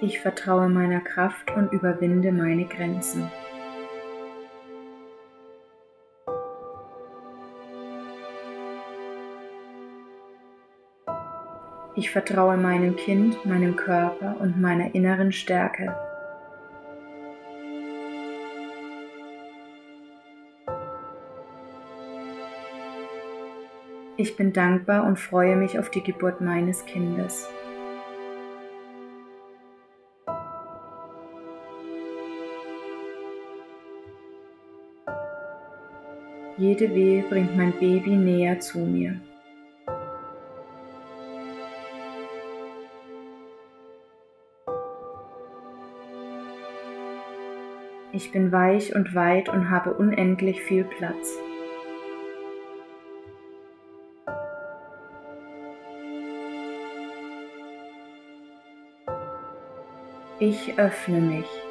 Ich vertraue meiner Kraft und überwinde meine Grenzen. Ich vertraue meinem Kind, meinem Körper und meiner inneren Stärke. Ich bin dankbar und freue mich auf die Geburt meines Kindes. Jede Wehe bringt mein Baby näher zu mir. Ich bin weich und weit und habe unendlich viel Platz. Ich öffne mich.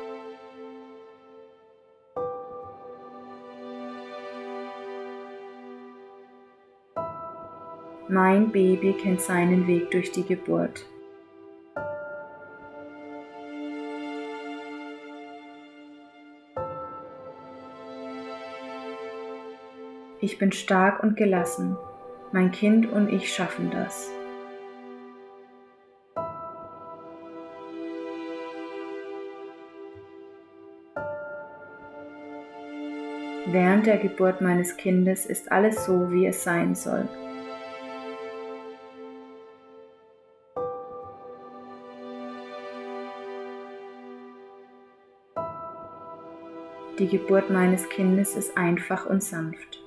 Mein Baby kennt seinen Weg durch die Geburt. Ich bin stark und gelassen. Mein Kind und ich schaffen das. Während der Geburt meines Kindes ist alles so, wie es sein soll. Die Geburt meines Kindes ist einfach und sanft.